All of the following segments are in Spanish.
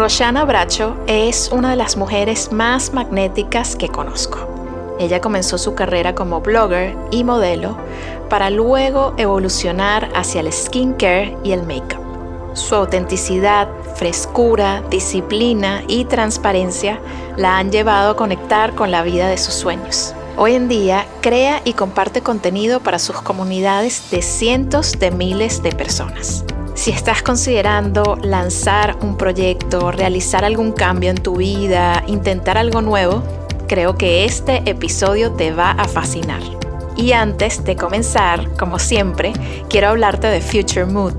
Roshana Bracho es una de las mujeres más magnéticas que conozco. Ella comenzó su carrera como blogger y modelo para luego evolucionar hacia el skincare y el make-up. Su autenticidad, frescura, disciplina y transparencia la han llevado a conectar con la vida de sus sueños. Hoy en día crea y comparte contenido para sus comunidades de cientos de miles de personas. Si estás considerando lanzar un proyecto, realizar algún cambio en tu vida, intentar algo nuevo, creo que este episodio te va a fascinar. Y antes de comenzar, como siempre, quiero hablarte de Future Mood,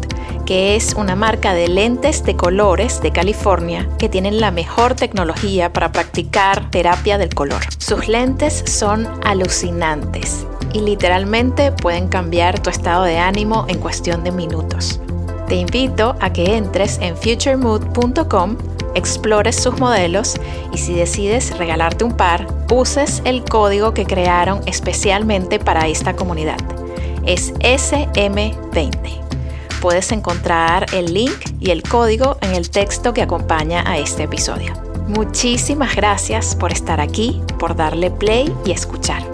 que es una marca de lentes de colores de California que tienen la mejor tecnología para practicar terapia del color. Sus lentes son alucinantes y literalmente pueden cambiar tu estado de ánimo en cuestión de minutos. Te invito a que entres en futuremood.com, explores sus modelos y si decides regalarte un par, uses el código que crearon especialmente para esta comunidad. Es SM20. Puedes encontrar el link y el código en el texto que acompaña a este episodio. Muchísimas gracias por estar aquí, por darle play y escuchar.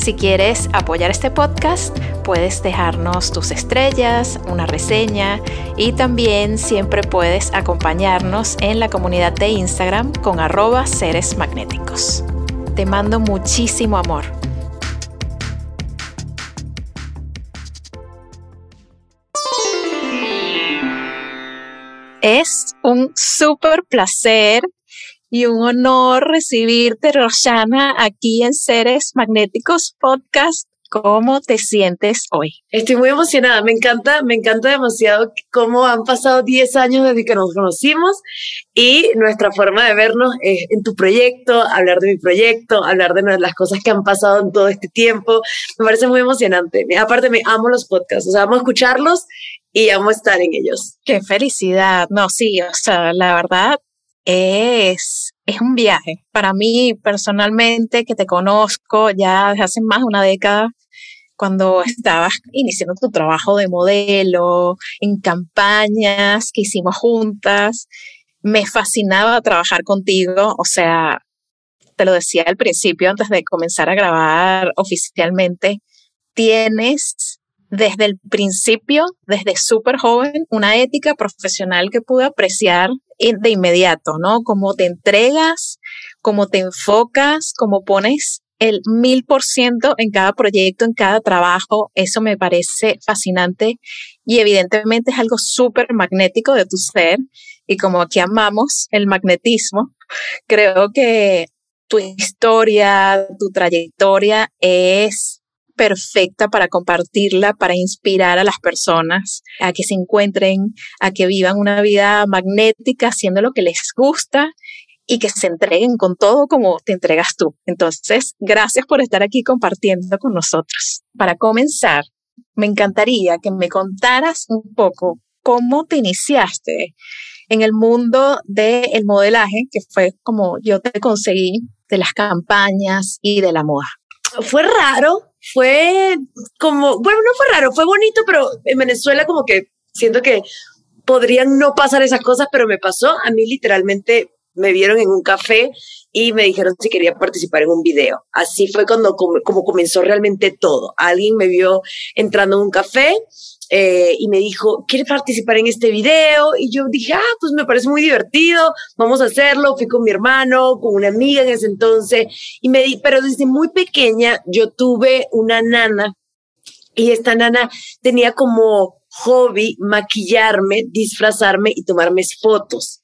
Si quieres apoyar este podcast, puedes dejarnos tus estrellas, una reseña y también siempre puedes acompañarnos en la comunidad de Instagram con arroba seres magnéticos. Te mando muchísimo amor. Es un súper placer y un honor recibirte, Roshana, aquí en Seres Magnéticos Podcast. ¿Cómo te sientes hoy? Estoy muy emocionada, me encanta, me encanta demasiado cómo han pasado 10 años desde que nos conocimos y nuestra forma de vernos es en tu proyecto, hablar de mi proyecto, hablar de las cosas que han pasado en todo este tiempo. Me parece muy emocionante. Aparte, me amo los podcasts, o sea, amo escucharlos y amo estar en ellos. Qué felicidad. No, sí, o sea, la verdad, es, es un viaje. Para mí personalmente, que te conozco ya desde hace más de una década, cuando estabas iniciando tu trabajo de modelo, en campañas que hicimos juntas, me fascinaba trabajar contigo, o sea, te lo decía al principio, antes de comenzar a grabar oficialmente, tienes desde el principio, desde súper joven, una ética profesional que pude apreciar de inmediato, ¿no? Cómo te entregas, cómo te enfocas, cómo pones el mil por ciento en cada proyecto, en cada trabajo. Eso me parece fascinante y evidentemente es algo súper magnético de tu ser. Y como aquí amamos el magnetismo, creo que tu historia, tu trayectoria es perfecta para compartirla, para inspirar a las personas a que se encuentren, a que vivan una vida magnética, haciendo lo que les gusta y que se entreguen con todo como te entregas tú. Entonces, gracias por estar aquí compartiendo con nosotros. Para comenzar, me encantaría que me contaras un poco cómo te iniciaste en el mundo del modelaje, que fue como yo te conseguí, de las campañas y de la moda. Fue raro, fue como, bueno, no fue raro, fue bonito, pero en Venezuela como que siento que podrían no pasar esas cosas, pero me pasó. A mí literalmente me vieron en un café y me dijeron si quería participar en un video. Así fue cuando como comenzó realmente todo. Alguien me vio entrando en un café eh, y me dijo, ¿quieres participar en este video? Y yo dije, ah, pues me parece muy divertido, vamos a hacerlo. Fui con mi hermano, con una amiga en ese entonces, y me di, pero desde muy pequeña yo tuve una nana y esta nana tenía como hobby maquillarme, disfrazarme y tomarme fotos.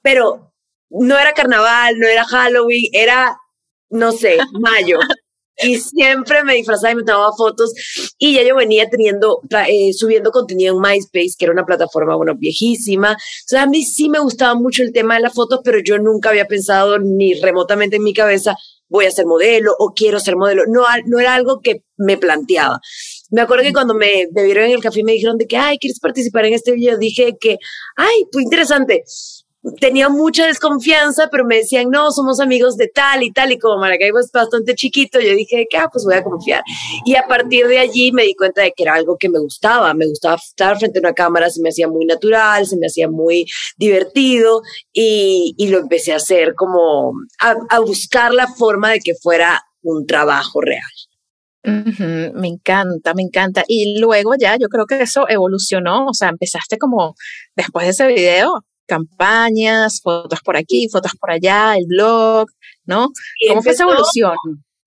Pero no era carnaval, no era Halloween, era, no sé, mayo. Y siempre me disfrazaba y me tomaba fotos y ya yo venía teniendo, eh, subiendo contenido en MySpace, que era una plataforma, bueno, viejísima. O sea, a mí sí me gustaba mucho el tema de las fotos, pero yo nunca había pensado ni remotamente en mi cabeza voy a ser modelo o quiero ser modelo. No, no era algo que me planteaba. Me acuerdo que cuando me, me vieron en el café me dijeron de que, ay, ¿quieres participar en este video? Dije que, ay, pues interesante tenía mucha desconfianza, pero me decían, no, somos amigos de tal y tal, y como Maracaibo es bastante chiquito, yo dije ah, pues voy a confiar. Y a partir de allí me di cuenta de que era algo que me gustaba, me gustaba estar frente a una cámara, se me hacía muy natural, se me hacía muy divertido, y, y lo empecé a hacer como a, a buscar la forma de que fuera un trabajo real. me encanta, me encanta. Y luego ya yo creo que eso evolucionó, o sea, empezaste como después de ese video campañas, fotos por aquí, fotos por allá, el blog, ¿no? ¿Cómo fue esa evolución?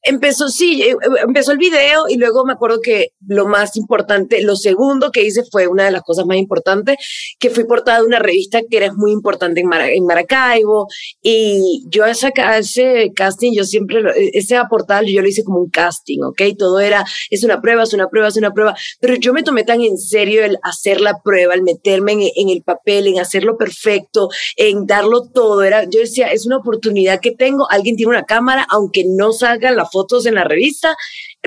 Empezó, sí, eh, eh, empezó el video y luego me acuerdo que lo más importante, lo segundo que hice fue una de las cosas más importantes, que fui portada de una revista que era muy importante en, en Maracaibo y yo esa, ese casting, yo siempre, ese portada yo lo hice como un casting, ¿ok? Todo era, es una prueba, es una prueba, es una prueba, pero yo me tomé tan en serio el hacer la prueba, el meterme en, en el papel, en hacerlo perfecto, en darlo todo, era, yo decía, es una oportunidad que tengo, alguien tiene una cámara, aunque no salga la fotos en la revista,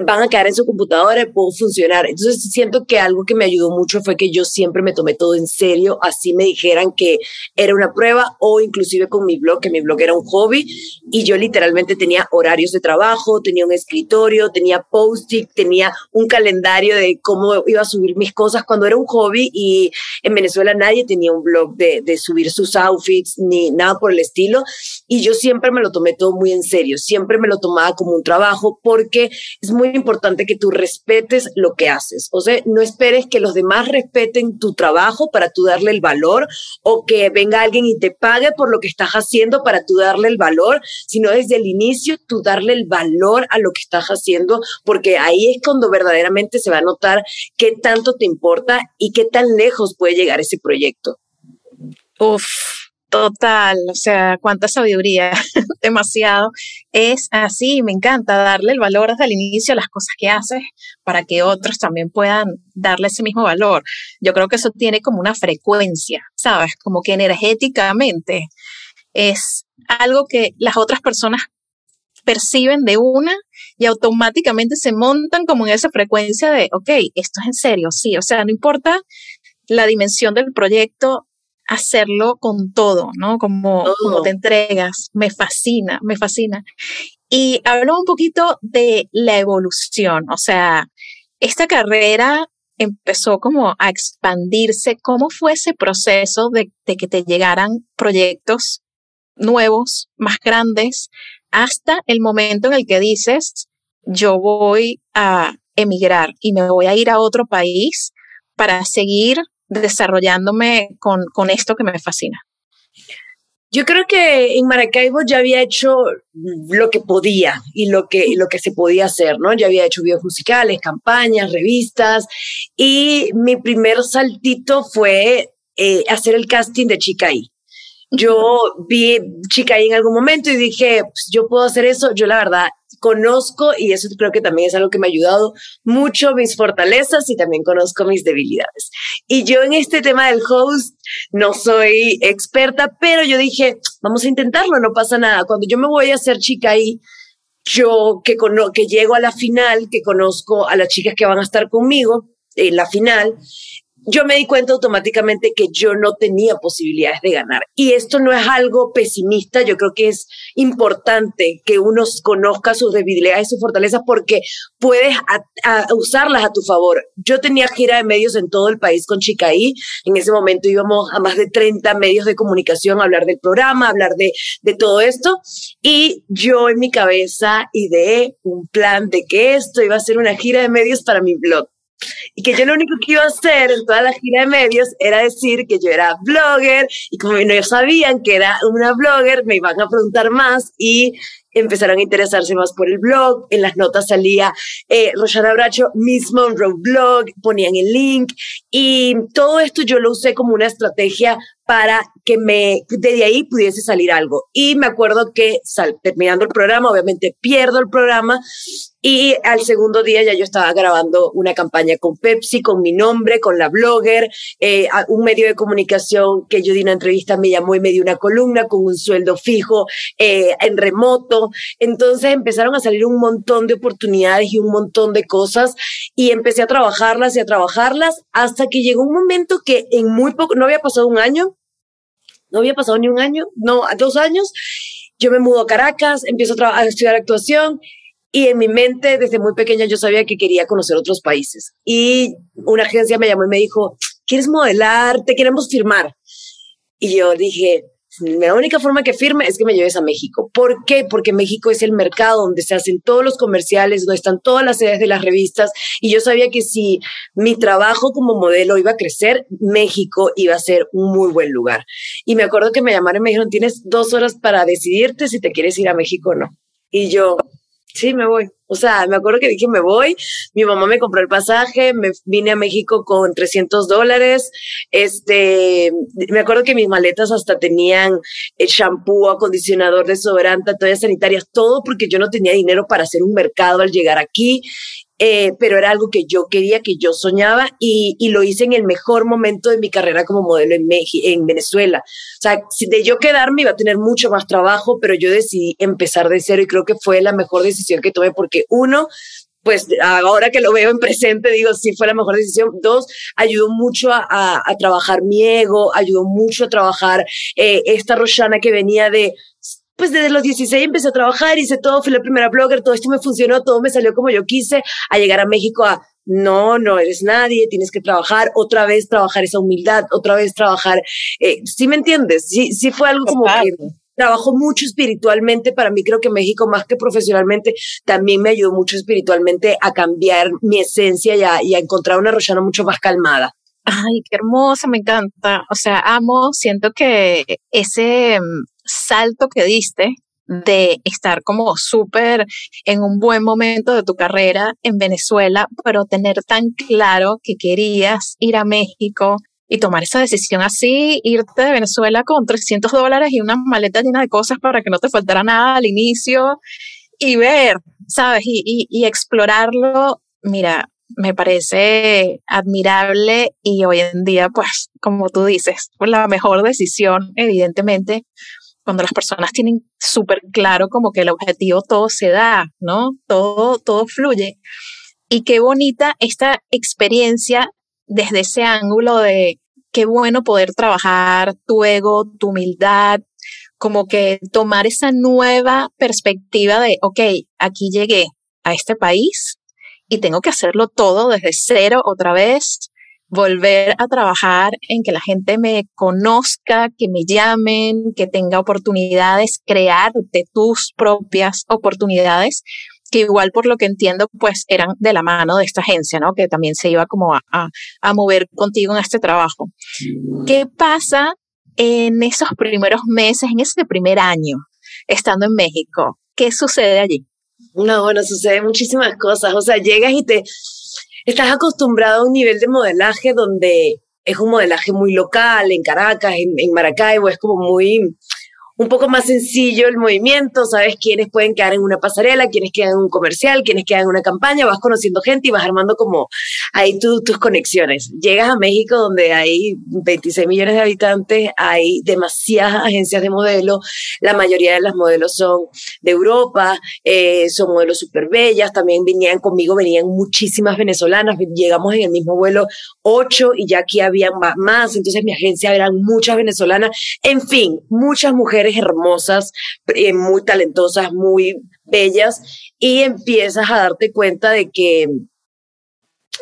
van a quedar en su computadora y puedo funcionar. Entonces siento que algo que me ayudó mucho fue que yo siempre me tomé todo en serio, así me dijeran que era una prueba o inclusive con mi blog, que mi blog era un hobby y yo literalmente tenía horarios de trabajo, tenía un escritorio, tenía post-it, tenía un calendario de cómo iba a subir mis cosas cuando era un hobby y en Venezuela nadie tenía un blog de, de subir sus outfits ni nada por el estilo y yo siempre me lo tomé todo muy en serio, siempre me lo tomaba como un trabajo porque es muy importante que tú respetes lo que haces. O sea, no esperes que los demás respeten tu trabajo para tú darle el valor o que venga alguien y te pague por lo que estás haciendo para tú darle el valor, sino desde el inicio tú darle el valor a lo que estás haciendo, porque ahí es cuando verdaderamente se va a notar qué tanto te importa y qué tan lejos puede llegar ese proyecto. Uf, Total, o sea, cuánta sabiduría, demasiado. Es así, me encanta darle el valor desde el inicio a las cosas que haces para que otros también puedan darle ese mismo valor. Yo creo que eso tiene como una frecuencia, ¿sabes? Como que energéticamente es algo que las otras personas perciben de una y automáticamente se montan como en esa frecuencia de, ok, esto es en serio, sí, o sea, no importa la dimensión del proyecto, hacerlo con todo, ¿no? Como, como te entregas. Me fascina, me fascina. Y hablo un poquito de la evolución, o sea, esta carrera empezó como a expandirse. ¿Cómo fue ese proceso de, de que te llegaran proyectos nuevos, más grandes, hasta el momento en el que dices, yo voy a emigrar y me voy a ir a otro país para seguir desarrollándome con, con esto que me fascina? Yo creo que en Maracaibo ya había hecho lo que podía y lo que, lo que se podía hacer, ¿no? Ya había hecho videos musicales, campañas, revistas y mi primer saltito fue eh, hacer el casting de Chicaí. Yo vi Chicaí en algún momento y dije, pues yo puedo hacer eso. Yo la verdad conozco, y eso creo que también es algo que me ha ayudado mucho, mis fortalezas y también conozco mis debilidades. Y yo en este tema del host no soy experta, pero yo dije, vamos a intentarlo, no pasa nada. Cuando yo me voy a hacer chica ahí, yo que, que llego a la final, que conozco a las chicas que van a estar conmigo en la final, yo me di cuenta automáticamente que yo no tenía posibilidades de ganar. Y esto no es algo pesimista, yo creo que es importante que uno conozca sus debilidades y sus fortalezas porque puedes usarlas a tu favor. Yo tenía gira de medios en todo el país con Chicaí, en ese momento íbamos a más de 30 medios de comunicación a hablar del programa, a hablar de, de todo esto, y yo en mi cabeza ideé un plan de que esto iba a ser una gira de medios para mi blog y que yo lo único que iba a hacer en toda la gira de medios era decir que yo era blogger y como no sabían que era una blogger, me iban a preguntar más y empezaron a interesarse más por el blog. En las notas salía eh, Roshana Bracho, Miss Monroe Blog, ponían el link y todo esto yo lo usé como una estrategia para que me, de ahí pudiese salir algo. Y me acuerdo que terminando el programa, obviamente pierdo el programa y al segundo día ya yo estaba grabando una campaña con Pepsi, con mi nombre, con la blogger, eh, un medio de comunicación que yo di una entrevista, me llamó y me dio una columna con un sueldo fijo eh, en remoto. Entonces empezaron a salir un montón de oportunidades y un montón de cosas y empecé a trabajarlas y a trabajarlas hasta que llegó un momento que en muy poco, no había pasado un año, no había pasado ni un año, no, dos años. Yo me mudo a Caracas, empiezo a, a estudiar actuación y en mi mente, desde muy pequeña, yo sabía que quería conocer otros países. Y una agencia me llamó y me dijo, ¿quieres modelar? Te queremos firmar. Y yo dije, la única forma que firme es que me lleves a México. ¿Por qué? Porque México es el mercado donde se hacen todos los comerciales, donde están todas las sedes de las revistas. Y yo sabía que si mi trabajo como modelo iba a crecer, México iba a ser un muy buen lugar. Y me acuerdo que me llamaron y me dijeron, tienes dos horas para decidirte si te quieres ir a México o no. Y yo, sí, me voy. O sea, me acuerdo que dije, me voy. Mi mamá me compró el pasaje, me vine a México con 300 dólares. Este, me acuerdo que mis maletas hasta tenían el shampoo, acondicionador, desodorante, toallas sanitarias, todo porque yo no tenía dinero para hacer un mercado al llegar aquí. Eh, pero era algo que yo quería, que yo soñaba y, y, lo hice en el mejor momento de mi carrera como modelo en, en Venezuela. O sea, de yo quedarme iba a tener mucho más trabajo, pero yo decidí empezar de cero y creo que fue la mejor decisión que tomé porque uno, pues ahora que lo veo en presente, digo, sí fue la mejor decisión. Dos, ayudó mucho a, a, trabajar mi ego, ayudó mucho a trabajar eh, esta Roshana que venía de pues desde los 16 empecé a trabajar, hice todo, fui la primera blogger, todo esto me funcionó, todo me salió como yo quise, a llegar a México a, no, no eres nadie, tienes que trabajar, otra vez trabajar esa humildad, otra vez trabajar, eh, ¿sí me entiendes? Sí, sí fue algo como que trabajo mucho espiritualmente, para mí creo que México más que profesionalmente también me ayudó mucho espiritualmente a cambiar mi esencia y a, y a encontrar una Roshana mucho más calmada. Ay, qué hermosa, me encanta. O sea, amo, siento que ese mm, salto que diste de estar como súper en un buen momento de tu carrera en Venezuela, pero tener tan claro que querías ir a México y tomar esa decisión así, irte de Venezuela con 300 dólares y una maleta llena de cosas para que no te faltara nada al inicio y ver, ¿sabes? Y, y explorarlo. Mira, me parece admirable y hoy en día, pues, como tú dices, la mejor decisión, evidentemente, cuando las personas tienen súper claro como que el objetivo todo se da, ¿no? Todo, todo fluye. Y qué bonita esta experiencia desde ese ángulo de qué bueno poder trabajar tu ego, tu humildad, como que tomar esa nueva perspectiva de, ok, aquí llegué a este país y tengo que hacerlo todo desde cero otra vez, volver a trabajar en que la gente me conozca, que me llamen, que tenga oportunidades, crearte tus propias oportunidades, que igual por lo que entiendo, pues eran de la mano de esta agencia, ¿no? Que también se iba como a, a, mover contigo en este trabajo. ¿Qué pasa en esos primeros meses, en ese primer año, estando en México? ¿Qué sucede allí? No, bueno, sucede muchísimas cosas. O sea, llegas y te, estás acostumbrado a un nivel de modelaje donde es un modelaje muy local, en Caracas, en, Maracaibo, es como muy, un poco más sencillo el movimiento, sabes quiénes pueden quedar en una pasarela, quiénes quedan en un comercial, quiénes quedan en una campaña, vas conociendo gente y vas armando como ahí tus conexiones. Llegas a México donde hay 26 millones de habitantes, hay demasiadas agencias de modelo, la mayoría de las modelos son de Europa, eh, son modelos súper bellas, también venían conmigo, venían muchísimas venezolanas, llegamos en el mismo vuelo ocho y ya aquí había más, entonces mi agencia eran muchas venezolanas, en fin, muchas mujeres hermosas, eh, muy talentosas, muy bellas, y empiezas a darte cuenta de que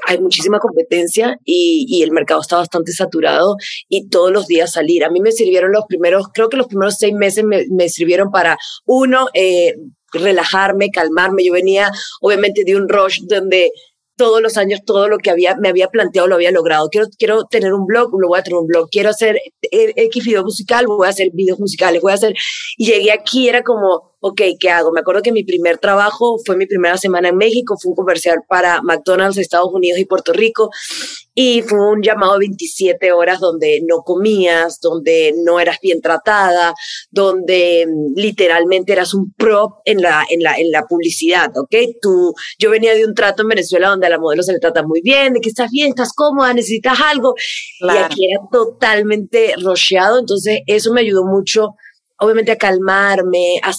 hay muchísima competencia y, el mercado está bastante saturado y todos los días salir. A mí me sirvieron los primeros, creo que los primeros seis meses me, sirvieron para, uno, eh, relajarme, calmarme. Yo venía obviamente de un rush donde todos los años todo lo que había, me había planteado lo había logrado. Quiero, quiero tener un blog, lo voy a tener un blog. Quiero hacer eh, X video musical, voy a hacer videos musicales, voy a hacer... Y llegué aquí, era como, ok, ¿qué hago? Me acuerdo que mi primer trabajo fue mi primera semana en México, fue un comercial para McDonald's, Estados Unidos y Puerto Rico, y fue un llamado 27 horas donde no comías, donde no eras bien tratada, donde mm, literalmente eras un prop en la, en la, en la publicidad, ¿ok? Tú, yo venía de un trato en Venezuela donde a la modelo se le trata muy bien, de que estás bien, estás cómoda, necesitas algo, y aquí era totalmente rocheado, entonces eso me ayudó mucho obviamente a calmarme, a,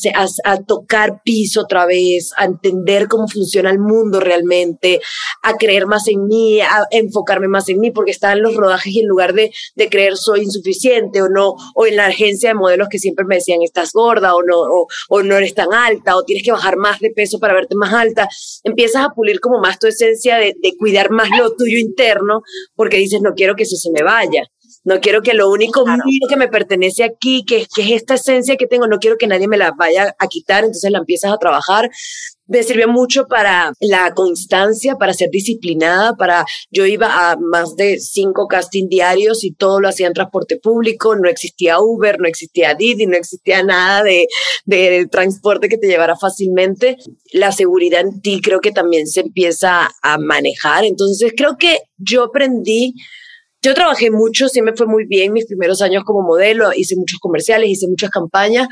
a, tocar piso otra vez, a entender cómo funciona el mundo realmente, a creer más en mí, a enfocarme más en mí, porque estaba en los rodajes y en lugar de, de creer soy insuficiente o no, o en la agencia de modelos que siempre me decían estás gorda o no, o, o no eres tan alta o tienes que bajar más de peso para verte más alta, empiezas a pulir como más tu esencia de, de cuidar más lo tuyo interno, porque dices no quiero que eso se me vaya. No quiero que lo único mío que me pertenece aquí, que, que, es esta esencia que tengo, no quiero que nadie me la vaya a quitar, entonces la empiezas a trabajar. Me sirvió mucho para la constancia, para ser disciplinada, para yo iba a más de cinco casting diarios y todo lo hacía en transporte público, no existía Uber, no existía Didi, no existía nada de, de transporte que te llevara fácilmente. La seguridad en ti creo que también se empieza a manejar, entonces creo que yo aprendí yo trabajé mucho, sí me fue muy bien mis primeros años como modelo, hice muchos comerciales, hice muchas campañas,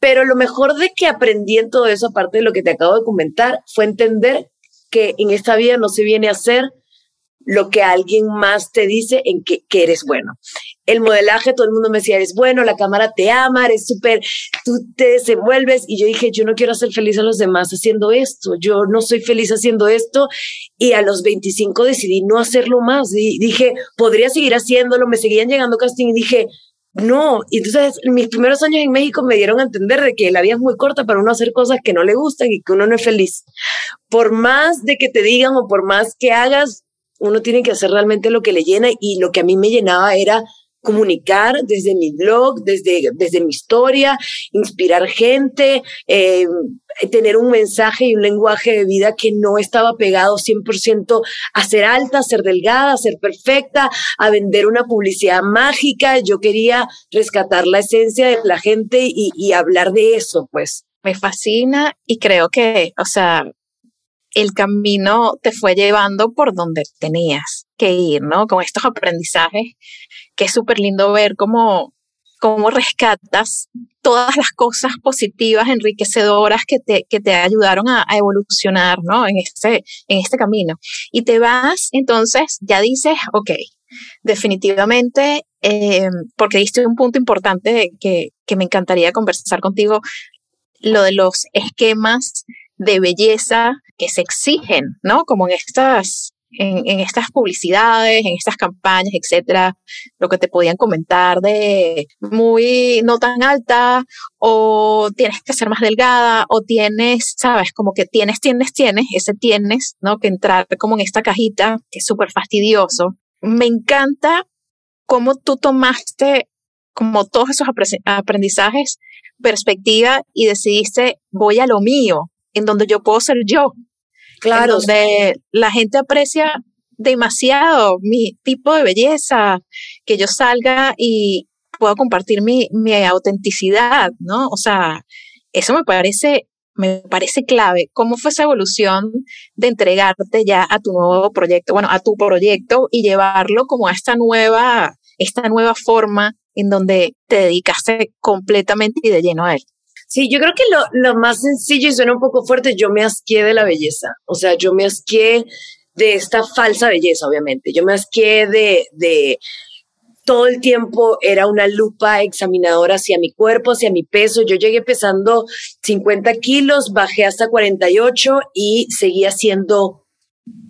pero lo mejor de que aprendí en todo eso, aparte de lo que te acabo de comentar, fue entender que en esta vida no se viene a hacer lo que alguien más te dice en que, eres bueno. El modelaje, todo el mundo me decía, eres bueno, la cámara te ama, eres súper, tú te desenvuelves. Y yo dije, yo no quiero hacer feliz a los demás haciendo esto, yo no soy feliz haciendo esto. Y a los 25 decidí no hacerlo más. Y dije, podría seguir haciéndolo, me seguían llegando casting y dije, no, y entonces mis primeros años en México me dieron a entender de que la vida es muy corta para uno hacer cosas que no le gustan y que uno no es feliz. Por más de que te digan o por más que hagas, uno tiene que hacer realmente lo que le llena y lo que a mí me llenaba era comunicar desde mi blog, desde, desde mi historia, inspirar gente, eh, tener un mensaje y un lenguaje de vida que no estaba pegado 100% a ser alta, a ser delgada, a ser perfecta, a vender una publicidad mágica. Yo quería rescatar la esencia de la gente y, y hablar de eso, pues. Me fascina y creo que, o sea, el camino te fue llevando por donde tenías que ir, ¿no? Con estos aprendizajes, que es súper lindo ver cómo, cómo rescatas todas las cosas positivas, enriquecedoras que te, que te ayudaron a, evolucionar, ¿no? En este, en este camino. Y te vas, entonces, ya dices, ok, definitivamente, eh, porque diste un punto importante que, que me encantaría conversar contigo, lo de los esquemas de belleza que se exigen, ¿no? Como en estas, en, estas publicidades, en estas campañas, etcétera, lo que te podían comentar de muy no tan alta, o tienes que ser más delgada, o tienes, sabes, como que tienes, tienes, tienes, ese tienes, ¿no? Que entrar como en esta cajita, que es súper fastidioso. Me encanta cómo tú tomaste como todos esos aprendizajes, perspectiva y decidiste, voy a lo mío, en donde yo puedo ser yo. Claro. donde la gente aprecia demasiado mi tipo de belleza, que yo salga y pueda compartir mi, mi autenticidad, ¿no? O sea, eso me parece, me parece clave. ¿Cómo fue esa evolución de entregarte ya a tu nuevo proyecto, bueno, a tu proyecto y llevarlo como a esta nueva, esta nueva forma en donde te dedicaste completamente y de lleno a él? Sí, yo creo que lo, lo más sencillo y suena un poco fuerte, yo me asqué de la belleza. O sea, yo me asqué de esta falsa belleza, obviamente. Yo me asqué de, de todo el tiempo era una lupa examinadora hacia mi cuerpo, hacia mi peso. Yo llegué pesando 50 kilos, bajé hasta 48 y seguía siendo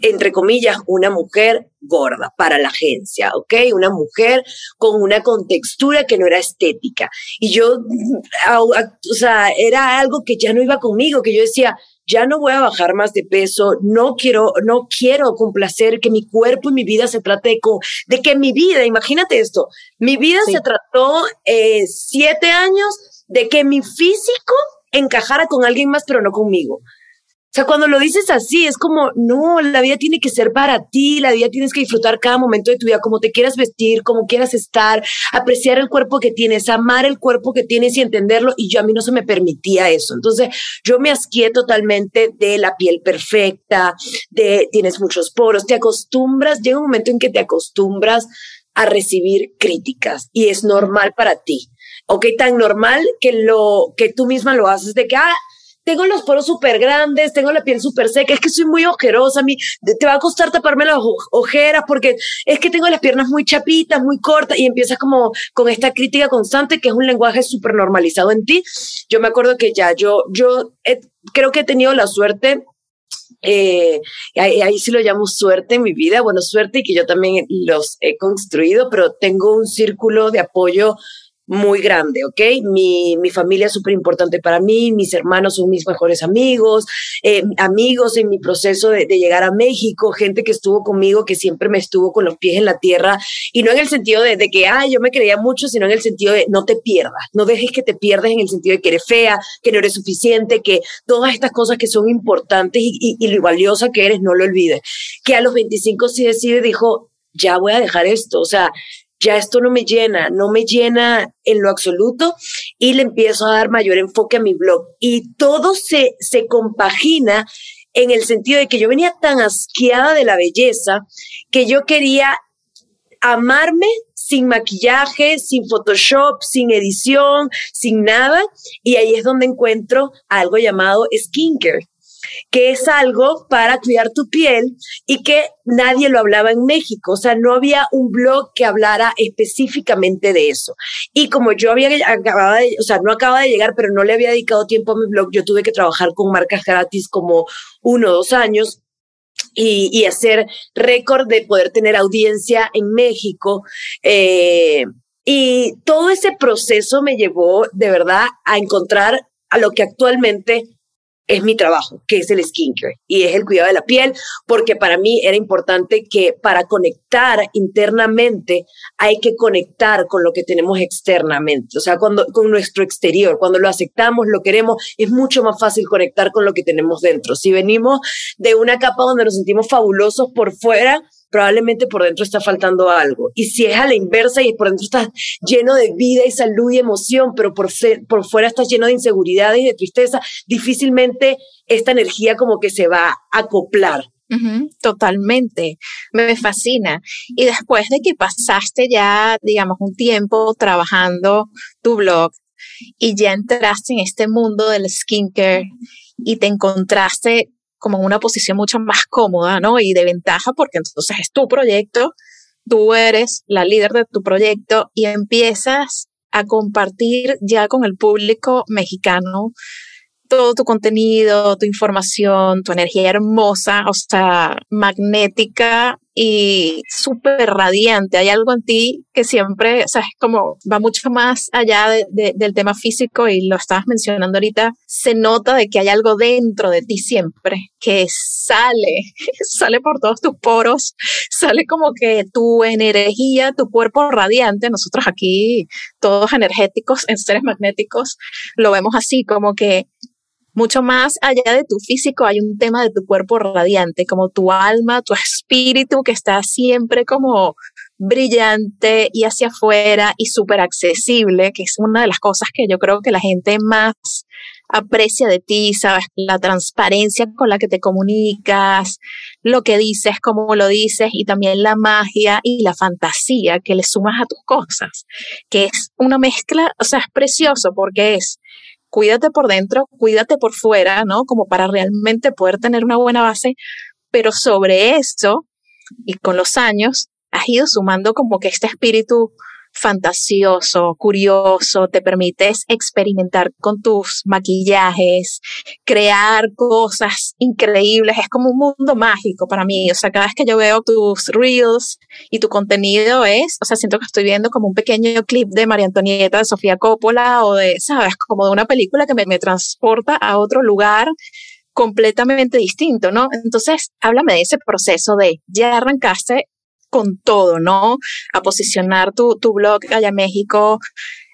entre comillas, una mujer gorda para la agencia, ¿ok? Una mujer con una contextura que no era estética. Y yo, o sea, era algo que ya no iba conmigo, que yo decía, ya no voy a bajar más de peso, no quiero, no quiero complacer que mi cuerpo y mi vida se trate de, de que mi vida, imagínate esto, mi vida se trató eh, siete años de que mi físico encajara con alguien más, pero no conmigo. Sea, cuando lo dices así, es como, no, la vida tiene que ser para ti, la vida tienes que disfrutar cada momento de tu vida, como te quieras vestir, como quieras estar, apreciar el cuerpo que tienes, amar el cuerpo que tienes y entenderlo. Y yo a mí no se me permitía eso. Entonces, yo me asqué totalmente de la piel perfecta, de tienes muchos poros, te acostumbras, llega un momento en que te acostumbras a recibir críticas y es normal para ti. Ok, tan normal que lo que tú misma lo haces de que, ah, tengo los poros súper grandes, tengo la piel súper seca, es que soy muy ojerosa, a mí te va a costar taparme las ojeras porque es que tengo las piernas muy chapitas, muy cortas y empiezas como con esta crítica constante que es un lenguaje súper normalizado en ti. Yo me acuerdo que ya yo, yo creo que he tenido la suerte eh, ahí, ahí, sí lo llamo suerte en mi vida, bueno, suerte y que yo también los he construido, pero tengo un círculo de apoyo muy grande, ¿ok? Mi, mi familia es súper importante para mí, mis hermanos son mis mejores amigos, eh, amigos en mi proceso de, llegar a México, gente que estuvo conmigo, que siempre me estuvo con los pies en la tierra, y no en el sentido de, que, ay, yo me creía mucho, sino en el sentido de no te pierdas, no dejes que te pierdas en el sentido de que eres fea, que no eres suficiente, que todas estas cosas que son importantes y, y, y lo valiosa que eres, no lo olvides. Que a los 25 sí decide, dijo, ya voy a dejar esto, o sea, ya esto no me llena, no me llena en lo absoluto y le empiezo a dar mayor enfoque a mi blog. Y todo se, se compagina en el sentido de que yo venía tan asqueada de la belleza que yo quería amarme sin maquillaje, sin Photoshop, sin edición, sin nada. Y ahí es donde encuentro algo llamado skincare que es algo para cuidar tu piel y que nadie lo hablaba en México. O sea, no había un blog que hablara específicamente de eso. Y como yo había acabado de, o sea, no acababa de llegar, pero no le había dedicado tiempo a mi blog, yo tuve que trabajar con marcas gratis como uno o dos años. Y, hacer récord de poder tener audiencia en México. Eh, y todo ese proceso me llevó de verdad a encontrar a lo que actualmente es mi trabajo, que es el skincare y es el cuidado de la piel, porque para mí era importante que para conectar internamente hay que conectar con lo que tenemos externamente, o sea, cuando, con nuestro exterior, cuando lo aceptamos, lo queremos, es mucho más fácil conectar con lo que tenemos dentro. Si venimos de una capa donde nos sentimos fabulosos por fuera, probablemente por dentro está faltando algo. Y si es a la inversa y por dentro estás lleno de vida y salud y emoción, pero por, por fuera estás lleno de inseguridad y de tristeza, difícilmente esta energía como que se va a acoplar. totalmente, me fascina. Y después de que pasaste ya, digamos, un tiempo trabajando tu blog y ya entraste en este mundo del skincare y te encontraste como en una posición mucho más cómoda, ¿no? Y de ventaja porque entonces es tu proyecto, tú eres la líder de tu proyecto y empiezas a compartir ya con el público mexicano todo tu contenido, tu información, tu energía hermosa, o sea, magnética y súper radiante. Hay algo en ti que siempre, o sea, es como va mucho más allá de, del tema físico y lo estabas mencionando ahorita. Se nota de que hay algo dentro de ti siempre que sale, sale por todos tus poros, sale como que tu energía, tu cuerpo radiante. Nosotros aquí, todos energéticos, en seres magnéticos, lo vemos así, como que mucho más allá de tu físico hay un tema de tu cuerpo radiante, como tu alma, tu espíritu que está siempre como brillante y hacia afuera y súper accesible, que es una de las cosas que yo creo que la gente más aprecia de ti, sabes, la transparencia con la que te comunicas, lo que dices, cómo lo dices y también la magia y la fantasía que le sumas a tus cosas, que es una mezcla, o sea, es precioso porque es cuídate por dentro, cuídate por fuera, ¿no? Como para realmente poder tener una buena base, pero sobre eso, y con los años, has ido sumando como que este espíritu fantasioso, curioso, te permites experimentar con tus maquillajes, crear cosas increíbles, es como un mundo mágico para mí, o sea, cada vez que yo veo tus reels y tu contenido es, o sea, siento que estoy viendo como un pequeño clip de María Antonieta, de Sofía Coppola o de, sabes, como de una película que me, me transporta a otro lugar completamente distinto, ¿no? Entonces, háblame de ese proceso de ya arrancaste con todo, ¿no? A posicionar tu, tu blog allá México,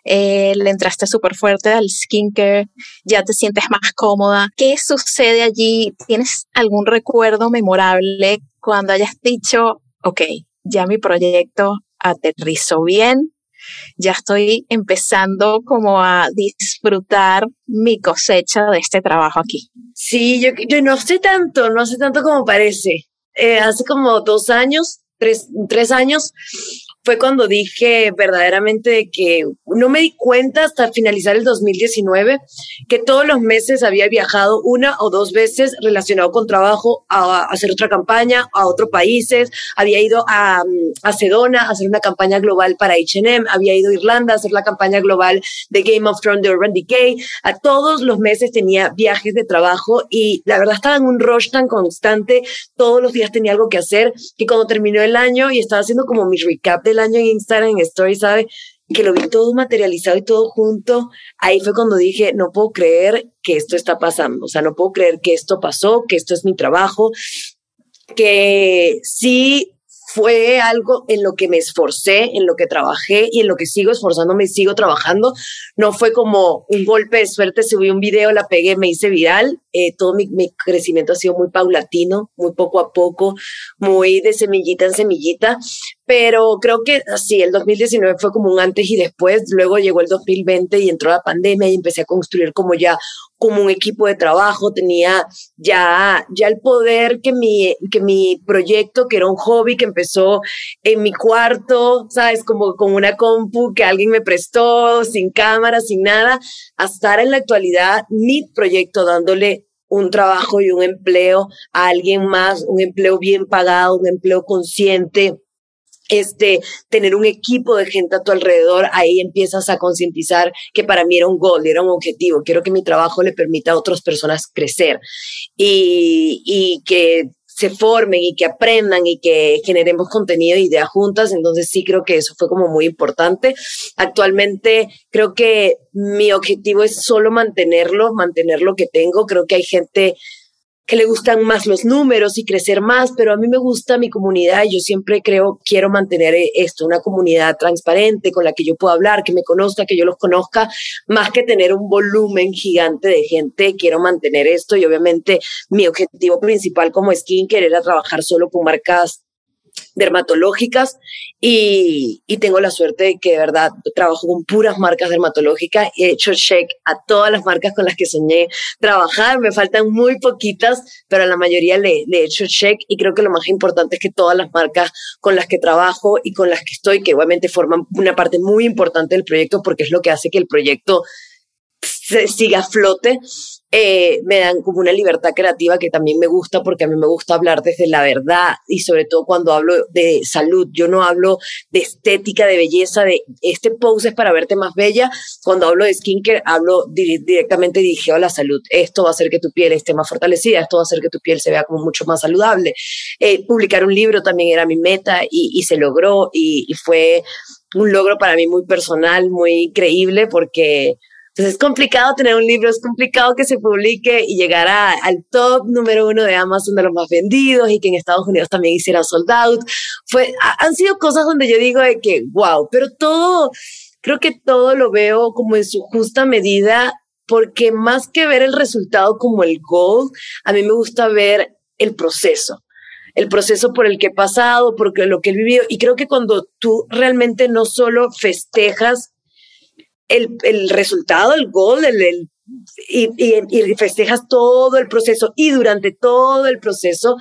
eh, le entraste súper fuerte al skincare, ya te sientes más cómoda. ¿Qué sucede allí? ¿Tienes algún recuerdo memorable cuando hayas dicho, ok, ya mi proyecto aterrizó bien, ya estoy empezando como a disfrutar mi cosecha de este trabajo aquí? Sí, yo, yo no sé tanto, no sé tanto como parece. Eh, hace como dos años, tres, tres años, fue cuando dije verdaderamente que no me di cuenta hasta finalizar el 2019 que todos los meses había viajado una o dos veces relacionado con trabajo a, hacer otra campaña a otros países, había ido a, a Sedona a hacer una campaña global para H&M, había ido a Irlanda a hacer la campaña global de Game of Thrones de Urban Decay, a todos los meses tenía viajes de trabajo y la verdad estaba en un rush tan constante, todos los días tenía algo que hacer, que cuando terminó el año y estaba haciendo como mi recap de año en Instagram, en Story, ¿sabe? Que lo vi todo materializado y todo junto. Ahí fue cuando dije, no puedo creer que esto está pasando. O sea, no puedo creer que esto pasó, que esto es mi trabajo, que sí fue algo en lo que me esforcé, en lo que trabajé y en lo que sigo esforzándome y sigo trabajando. No fue como un golpe de suerte, subí un video, la pegué, me hice viral. Eh, todo mi, mi, crecimiento ha sido muy paulatino, muy poco a poco, muy de semillita en semillita. Pero creo que así, el 2019 fue como un antes y después. Luego llegó el 2020 y entró la pandemia y empecé a construir como ya como un equipo de trabajo, tenía ya, ya el poder que mi, que mi proyecto, que era un hobby que empezó en mi cuarto, sabes, como con una compu que alguien me prestó, sin cámara, sin nada, a estar en la actualidad mi proyecto dándole un trabajo y un empleo a alguien más, un empleo bien pagado, un empleo consciente, este, tener un equipo de gente a tu alrededor, ahí empiezas a concientizar que para mí era un gol, era un objetivo. Quiero que mi trabajo le permita a otras personas crecer y, y que se formen y que aprendan y que generemos contenido e ideas juntas. Entonces sí creo que eso fue como muy importante. Actualmente creo que mi objetivo es solo mantenerlo, mantener lo que tengo. Creo que hay gente que le gustan más los números y crecer más, pero a mí me gusta mi comunidad y yo siempre creo, quiero mantener esto, una comunidad transparente con la que yo pueda hablar, que me conozca, que yo los conozca, más que tener un volumen gigante de gente, quiero mantener esto y obviamente mi objetivo principal como skincare era trabajar solo con marcas dermatológicas y, y, tengo la suerte de que de verdad trabajo con puras marcas dermatológicas. He hecho check a todas las marcas con las que soñé trabajar. Me faltan muy poquitas, pero a la mayoría le, le he hecho check y creo que lo más importante es que todas las marcas con las que trabajo y con las que estoy, que obviamente forman una parte muy importante del proyecto porque es lo que hace que el proyecto se siga a flote, eh, me dan como una libertad creativa que también me gusta porque a mí me gusta hablar desde la verdad y sobre todo cuando hablo de salud. Yo no hablo de estética, de belleza, de este pose es para verte más bella. Cuando hablo de skincare, hablo directamente dirigido a la salud. Esto va a hacer que tu piel esté más fortalecida, esto va a hacer que tu piel se vea como mucho más saludable. Eh, publicar un libro también era mi meta y, se logró y, y fue un logro para mí muy personal, muy creíble porque entonces es complicado tener un libro, es complicado que se publique y llegar al top número uno de Amazon de los más vendidos y que en Estados Unidos también hiciera sold out. Fue, han sido cosas donde yo digo de que, wow, pero todo, creo que todo lo veo como en su justa medida porque más que ver el resultado como el goal, a mí me gusta ver el proceso el proceso por el que he pasado, porque lo que he vivido. Y creo que cuando tú realmente no solo festejas el, el resultado, el gol, el, el y, y, festejas todo el proceso y durante todo el proceso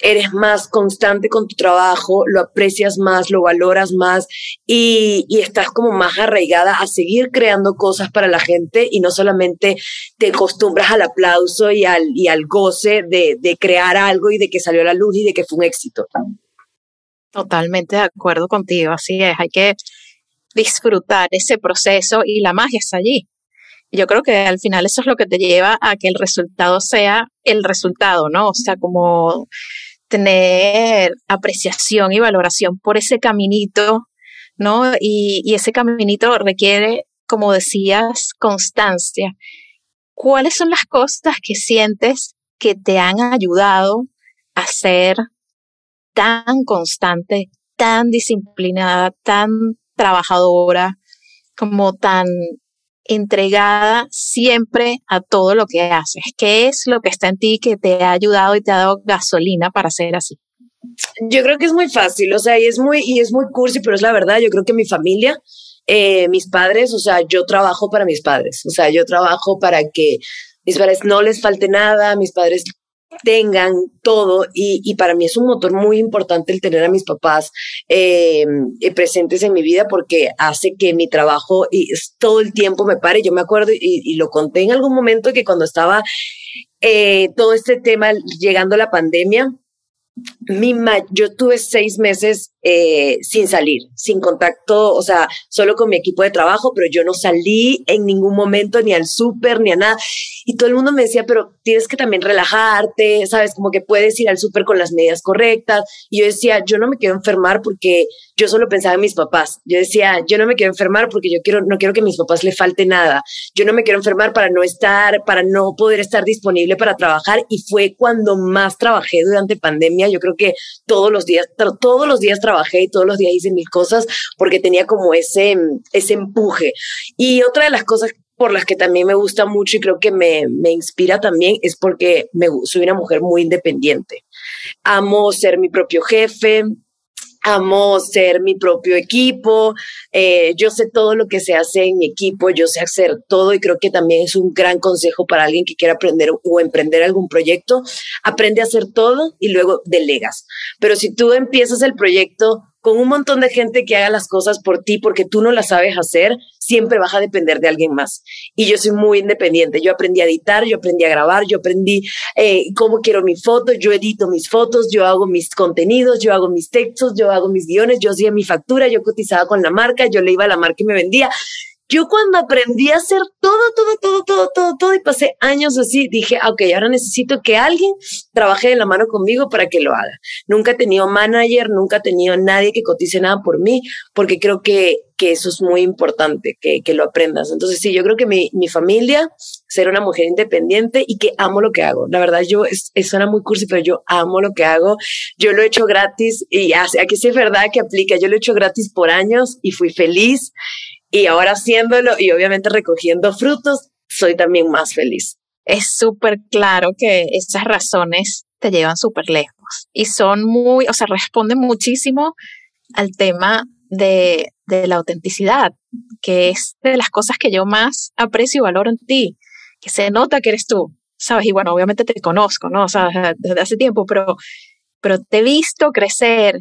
eres más constante con tu trabajo, lo aprecias más, lo valoras más y, y, estás como más arraigada a seguir creando cosas para la gente y no solamente te acostumbras al aplauso y al, y al goce de, de crear algo y de que salió a la luz y de que fue un éxito. Totalmente de acuerdo contigo, así es, hay que disfrutar ese proceso y la magia está allí. Yo creo que al final eso es lo que te lleva a que el resultado sea el resultado, ¿no? O sea, como tener apreciación y valoración por ese caminito, ¿no? Y, y ese caminito requiere, como decías, constancia. ¿Cuáles son las cosas que sientes que te han ayudado a ser tan constante, tan disciplinada, tan trabajadora, como tan entregada siempre a todo lo que haces? ¿Qué es lo que está en ti que te ha ayudado y te ha dado gasolina para ser así? Yo creo que es muy fácil, o sea, y es muy, y es muy cursi, pero es la verdad, yo creo que mi familia, eh, mis padres, o sea, yo trabajo para mis padres, o sea, yo trabajo para que mis padres no les falte nada, mis padres tengan todo y, y, para mí es un motor muy importante el tener a mis papás eh, eh, presentes en mi vida porque hace que mi trabajo y todo el tiempo me pare. Yo me acuerdo y, lo conté en algún momento que cuando estaba eh, todo este tema llegando a la pandemia, mi yo tuve seis meses eh, sin salir, sin contacto, o sea, solo con mi equipo de trabajo, pero yo no salí en ningún momento ni al súper ni a nada. Y todo el mundo me decía, pero tienes que también relajarte, sabes, como que puedes ir al súper con las medidas correctas. Y yo decía, yo no me quiero enfermar porque yo solo pensaba en mis papás. Yo decía, yo no me quiero enfermar porque yo quiero, no quiero que a mis papás le falte nada. Yo no me quiero enfermar para no estar, para no poder estar disponible para trabajar. Y fue cuando más trabajé durante pandemia. Yo creo que todos los días, todos los días trabajé y todos los días hice mil cosas porque tenía como ese, ese empuje. Y otra de las cosas por las que también me gusta mucho y creo que me, me inspira también es porque me, soy una mujer muy independiente. Amo ser mi propio jefe, amo ser mi propio equipo, eh, yo sé todo lo que se hace en mi equipo, yo sé hacer todo y creo que también es un gran consejo para alguien que quiera aprender o emprender algún proyecto, aprende a hacer todo y luego delegas. Pero si tú empiezas el proyecto con un montón de gente que haga las cosas por ti porque tú no las sabes hacer, siempre vas a depender de alguien más. Y yo soy muy independiente. Yo aprendí a editar, yo aprendí a grabar, yo aprendí eh, cómo quiero mi foto, yo edito mis fotos, yo hago mis contenidos, yo hago mis textos, yo hago mis guiones, yo hacía mi factura, yo cotizaba con la marca, yo le iba a la marca y me vendía. Yo cuando aprendí a hacer todo, todo, todo, todo, todo, todo y pasé años así, dije, ah, ok, ahora necesito que alguien trabaje de la mano conmigo para que lo haga. Nunca he tenido manager, nunca he tenido nadie que cotice nada por mí, porque creo que, que eso es muy importante, que, que lo aprendas. Entonces, sí, yo creo que mi, mi familia, ser una mujer independiente y que amo lo que hago. La verdad, yo, es, suena muy cursi, pero yo amo lo que hago. Yo lo he hecho gratis y aquí sí es verdad que aplica. Yo lo he hecho gratis por años y fui feliz y ahora haciéndolo y obviamente recogiendo frutos, soy también más feliz. Es súper claro que esas razones te llevan súper lejos y son muy, o sea, responden muchísimo al tema de, de la autenticidad, que es de las cosas que yo más aprecio y valoro en ti, que se nota que eres tú, ¿sabes? Y bueno, obviamente te conozco, ¿no? O sea, desde hace tiempo, pero, pero te he visto crecer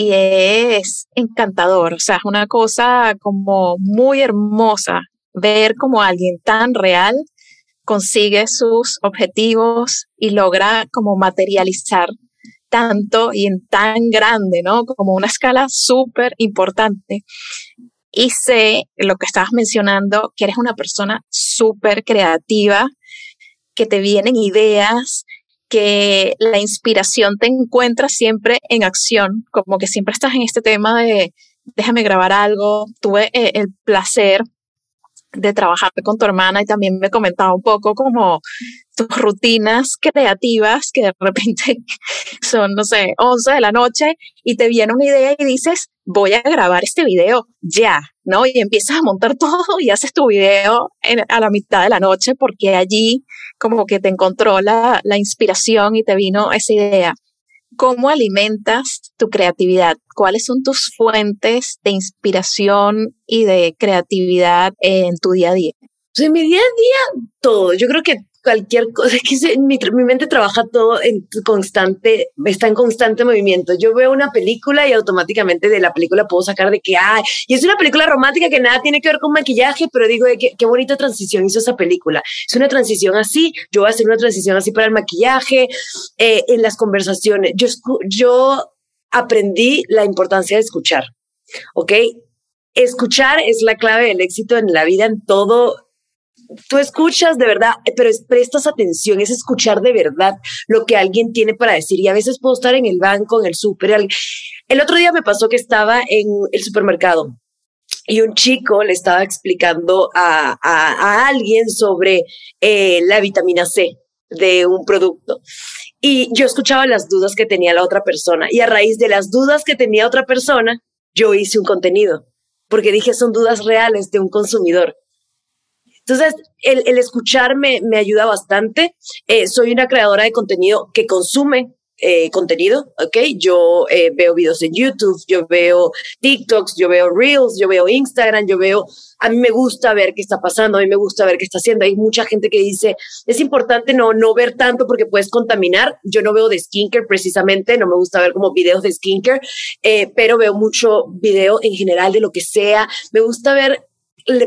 y es encantador, o sea, es una cosa como muy hermosa ver como alguien tan real consigue sus objetivos y logra como materializar tanto y en tan grande, ¿no? Como una escala súper importante. Y sé lo que estabas mencionando, que eres una persona súper creativa, que te vienen ideas, que la inspiración te encuentra siempre en acción, como que siempre estás en este tema de déjame grabar algo. Tuve eh, el placer de trabajar con tu hermana y también me comentaba un poco como tus rutinas creativas que de repente son, no sé, 11 de la noche y te viene una idea y dices, voy a grabar este video ya, ¿no? Y empiezas a montar todo y haces tu video a la mitad de la noche porque allí como que te encontró la, la inspiración y te vino esa idea. ¿Cómo alimentas tu creatividad? ¿Cuáles son tus fuentes de inspiración y de creatividad en tu día a día? Pues en mi día a día, todo. Yo creo que cualquier cosa, es que mi, mi, mente trabaja todo en constante, está en constante movimiento. Yo veo una película y automáticamente de la película puedo sacar de que, ay, y es una película romántica que nada tiene que ver con maquillaje, pero digo, qué, qué bonita transición hizo esa película. Es una transición así, yo voy a hacer una transición así para el maquillaje, eh, en las conversaciones. Yo, yo aprendí la importancia de escuchar, ¿ok? Escuchar es la clave del éxito en la vida, en todo, tú escuchas de verdad, pero prestas atención, es escuchar de verdad lo que alguien tiene para decir. Y a veces puedo estar en el banco, en el súper. El otro día me pasó que estaba en el supermercado y un chico le estaba explicando a, a, alguien sobre eh, la vitamina C de un producto. Y yo escuchaba las dudas que tenía la otra persona y a raíz de las dudas que tenía otra persona, yo hice un contenido, porque dije son dudas reales de un consumidor. Entonces, el, el escucharme me ayuda bastante. Eh, soy una creadora de contenido que consume eh, contenido, ¿ok? Yo eh, veo videos en YouTube, yo veo TikToks, yo veo Reels, yo veo Instagram, yo veo, a mí me gusta ver qué está pasando, a mí me gusta ver qué está haciendo. Hay mucha gente que dice, es importante no, no ver tanto porque puedes contaminar. Yo no veo de skincare precisamente, no me gusta ver como videos de skincare, eh, pero veo mucho video en general de lo que sea. Me gusta ver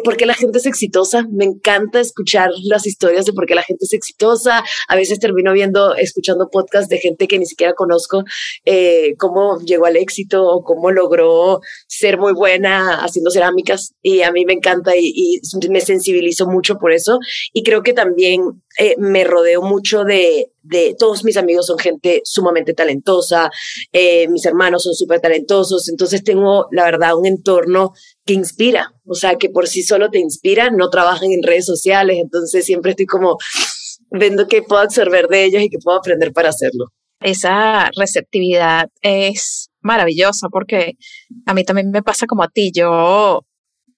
por qué la gente es exitosa. Me encanta escuchar las historias de por qué la gente es exitosa. A veces termino viendo, escuchando podcasts de gente que ni siquiera conozco, eh, cómo llegó al éxito o cómo logró ser muy buena haciendo cerámicas. Y a mí me encanta y, me sensibilizo mucho por eso. Y creo que también eh, me rodeo mucho de, de, todos mis amigos son gente sumamente talentosa, eh, mis hermanos son súper talentosos, entonces tengo, la verdad, un entorno que inspira, o sea, que por sí solo te inspira, no trabajan en redes sociales, entonces siempre estoy como viendo que puedo absorber de ellos y que puedo aprender para hacerlo. Esa receptividad es maravillosa porque a mí también me pasa como a ti, yo,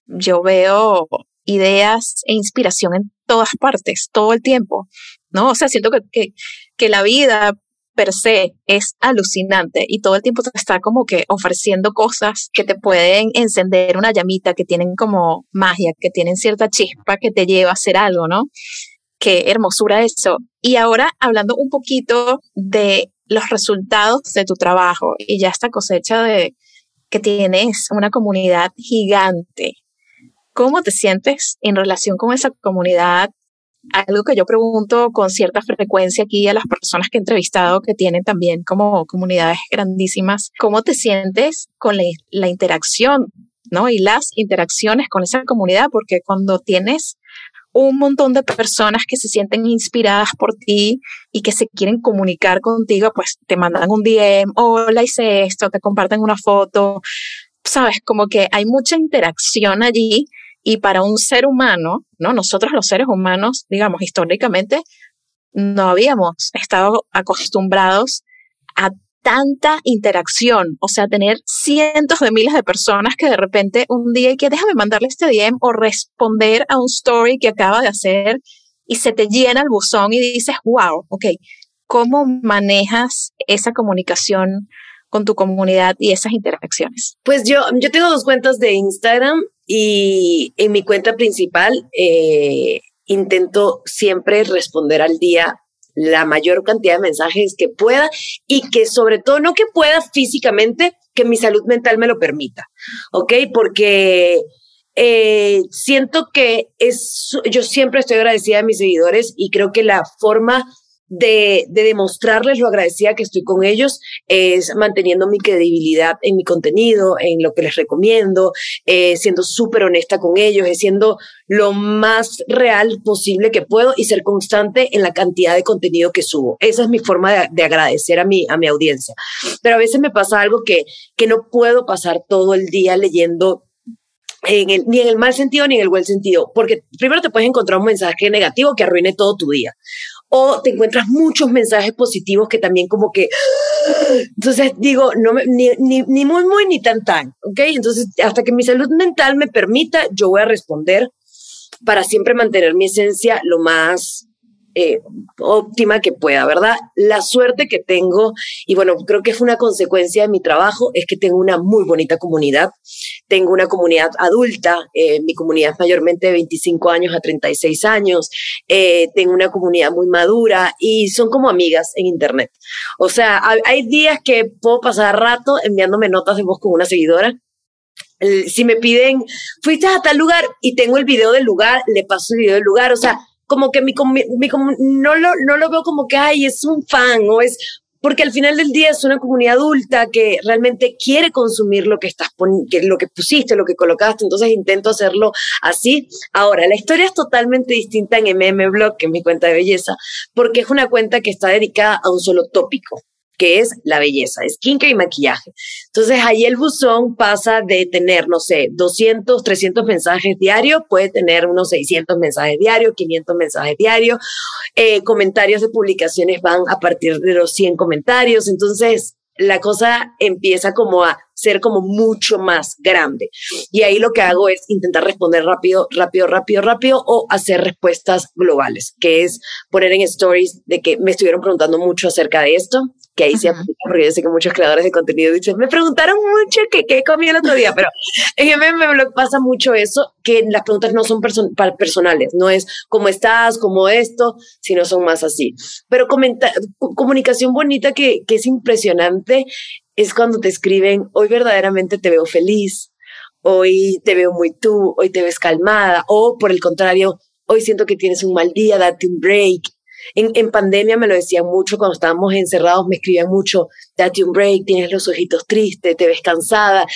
yo veo ideas e inspiración en todas partes, todo el tiempo, ¿no? O sea, siento que, que, la vida per se es alucinante y todo el tiempo te está como que ofreciendo cosas que te pueden encender una llamita, que tienen como magia, que tienen cierta chispa que te lleva a hacer algo, ¿no? Qué hermosura eso. Y ahora hablando un poquito de los resultados de tu trabajo y ya esta cosecha de que tienes una comunidad gigante ¿Cómo te sientes en relación con esa comunidad? Algo que yo pregunto con cierta frecuencia aquí a las personas que he entrevistado que tienen también como comunidades grandísimas, ¿cómo te sientes con la, interacción, ¿no? Y las interacciones con esa comunidad, porque cuando tienes un montón de personas que se sienten inspiradas por ti y que se quieren comunicar contigo, pues te mandan un DM, hola, hice esto, te comparten una foto, sabes, como que hay mucha interacción allí y para un ser humano, ¿no? Nosotros los seres humanos, digamos, históricamente, no habíamos estado acostumbrados a tanta interacción, o sea, tener cientos de miles de personas que de repente un día y que déjame mandarle este DM o responder a un story que acaba de hacer y se te llena el buzón y dices, wow, ok, ¿cómo manejas esa comunicación con tu comunidad y esas interacciones? Pues yo, yo tengo dos cuentas de Instagram y en mi cuenta principal eh, intento siempre responder al día la mayor cantidad de mensajes que pueda y que sobre todo, no que pueda físicamente, que mi salud mental me lo permita, ¿ok? Porque eh, siento que es, yo siempre estoy agradecida a mis seguidores y creo que la forma de, demostrarles lo agradecida que estoy con ellos es manteniendo mi credibilidad en mi contenido, en lo que les recomiendo, eh, siendo súper honesta con ellos, siendo lo más real posible que puedo y ser constante en la cantidad de contenido que subo. Esa es mi forma de, agradecer a mi, a mi audiencia. Pero a veces me pasa algo que, que no puedo pasar todo el día leyendo en el, ni en el mal sentido ni en el buen sentido, porque primero te puedes encontrar un mensaje negativo que arruine todo tu día o te encuentras muchos mensajes positivos que también como que, entonces digo, no ni, ni, muy, muy, ni tan, tan, ¿ok? Entonces, hasta que mi salud mental me permita, yo voy a responder para siempre mantener mi esencia lo más eh, óptima que pueda, ¿verdad? La suerte que tengo, y bueno, creo que es una consecuencia de mi trabajo, es que tengo una muy bonita comunidad. Tengo una comunidad adulta, eh, mi comunidad es mayormente de 25 años a 36 años, eh, tengo una comunidad muy madura y son como amigas en Internet. O sea, hay días que puedo pasar rato enviándome notas de voz con una seguidora si me piden, fuiste a tal lugar y tengo el video del lugar, le paso el video del lugar. O sea, como que mi, mi, no, lo, no lo veo como que, ay, es un fan o es, porque al final del día es una comunidad adulta que realmente quiere consumir lo que estás que lo que pusiste, lo que colocaste, entonces intento hacerlo así. Ahora, la historia es totalmente distinta en MM Blog, que es mi cuenta de belleza, porque es una cuenta que está dedicada a un solo tópico. Que es la belleza, skincare y maquillaje. Entonces ahí el buzón pasa de tener, no sé, 200, 300 mensajes diarios, puede tener unos 600 mensajes diarios, 500 mensajes diarios, eh, comentarios de publicaciones van a partir de los 100 comentarios, entonces la cosa empieza como a ser como mucho más grande. Y ahí lo que hago es intentar responder rápido, rápido, rápido, rápido o hacer respuestas globales, que es poner en stories de que me estuvieron preguntando mucho acerca de esto, que ahí se aplica, porque yo sé que muchos creadores de contenido dicen, me preguntaron mucho que qué comí el otro día, pero en me pasa mucho eso, que las preguntas no son personales, no es cómo estás, cómo esto, sino son más así. Pero comunicación bonita que, que es impresionante es cuando te escriben, hoy verdaderamente te veo feliz, hoy te veo muy tú, hoy te ves calmada, o por el contrario, hoy siento que tienes un mal día, date un break, en, en, pandemia me lo decían mucho, cuando estábamos encerrados me escribían mucho, date un break, tienes los ojitos tristes, te ves cansada.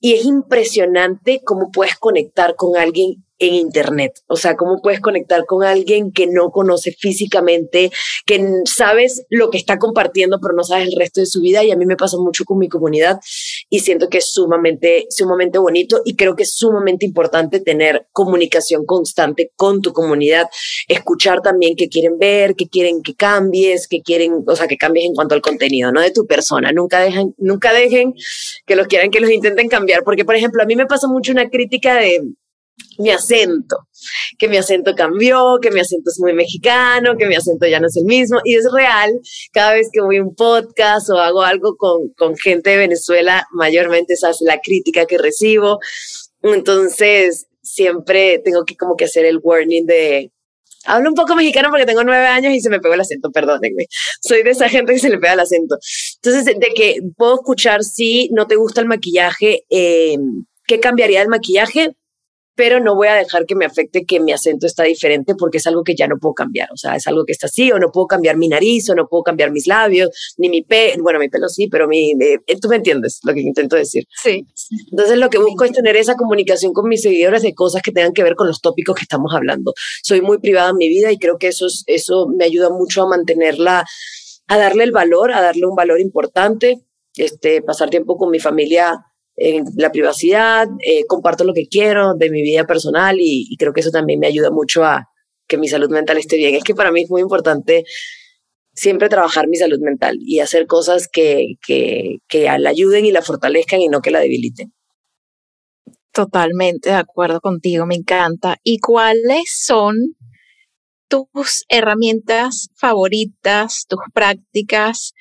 Y es impresionante cómo puedes conectar con alguien en Internet. O sea, cómo puedes conectar con alguien que no conoce físicamente, que sabes lo que está compartiendo, pero no sabes el resto de su vida. Y a mí me pasa mucho con mi comunidad y siento que es sumamente, sumamente bonito y creo que es sumamente importante tener comunicación constante con tu comunidad, escuchar también qué quieren ver, qué quieren que cambies, qué quieren, o sea, que cambies en cuanto al contenido, no de tu persona. Nunca dejen, nunca dejen que los quieran que los intenten cambiar, porque por ejemplo, a mí me pasa mucho una crítica de mi acento, que mi acento cambió, que mi acento es muy mexicano, que mi acento ya no es el mismo. Y es real, cada vez que voy a un podcast o hago algo con, con gente de Venezuela, mayormente esa es la crítica que recibo. Entonces, siempre tengo que como que hacer el warning de, hablo un poco mexicano porque tengo nueve años y se me pegó el acento, perdónenme. Soy de esa gente que se le pega el acento. Entonces, de que puedo escuchar si no te gusta el maquillaje, eh, ¿qué cambiaría el maquillaje? Pero no voy a dejar que me afecte que mi acento está diferente porque es algo que ya no puedo cambiar. O sea, es algo que está así, o no puedo cambiar mi nariz, o no puedo cambiar mis labios, ni mi pelo. Bueno, mi pelo sí, pero mi, eh, tú me entiendes lo que intento decir. Sí. Entonces, lo que busco es tener esa comunicación con mis seguidores de cosas que tengan que ver con los tópicos que estamos hablando. Soy muy privada en mi vida y creo que eso, eso me ayuda mucho a mantenerla, a darle el valor, a darle un valor importante. Este, pasar tiempo con mi familia en la privacidad, eh, comparto lo que quiero de mi vida personal y, creo que eso también me ayuda mucho a que mi salud mental esté bien. Es que para mí es muy importante siempre trabajar mi salud mental y hacer cosas que, que, que la ayuden y la fortalezcan y no que la debiliten. Totalmente de acuerdo contigo, me encanta. ¿Y cuáles son tus herramientas favoritas, tus prácticas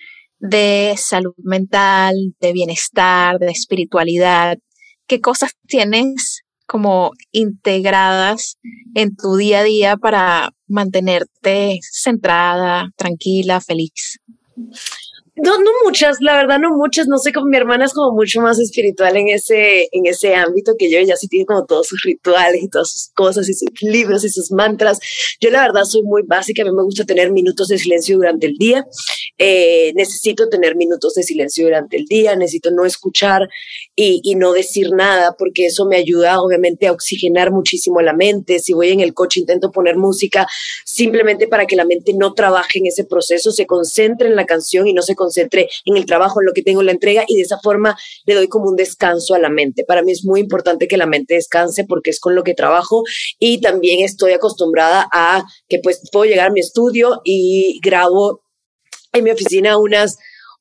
de salud mental, de bienestar, de espiritualidad? ¿Qué cosas tienes como integradas en tu día a día para mantenerte centrada, tranquila, feliz? No, no muchas, la verdad no muchas, no sé, como mi hermana es como mucho más espiritual en ese, en ese ámbito que yo, ella sí tiene como todos sus rituales y todas sus cosas y sus libros y sus mantras. Yo la verdad soy muy básica, a mí me gusta tener minutos de silencio durante el día, eh, necesito tener minutos de silencio durante el día, necesito no escuchar y, y no decir nada porque eso me ayuda obviamente a oxigenar muchísimo la mente. Si voy en el coche intento poner música simplemente para que la mente no trabaje en ese proceso, se concentre en la canción y no se concentre en el trabajo, en lo que tengo en la entrega y de esa forma le doy como un descanso a la mente. Para mí es muy importante que la mente descanse porque es con lo que trabajo y también estoy acostumbrada a que pues puedo llegar a mi estudio y grabo en mi oficina unas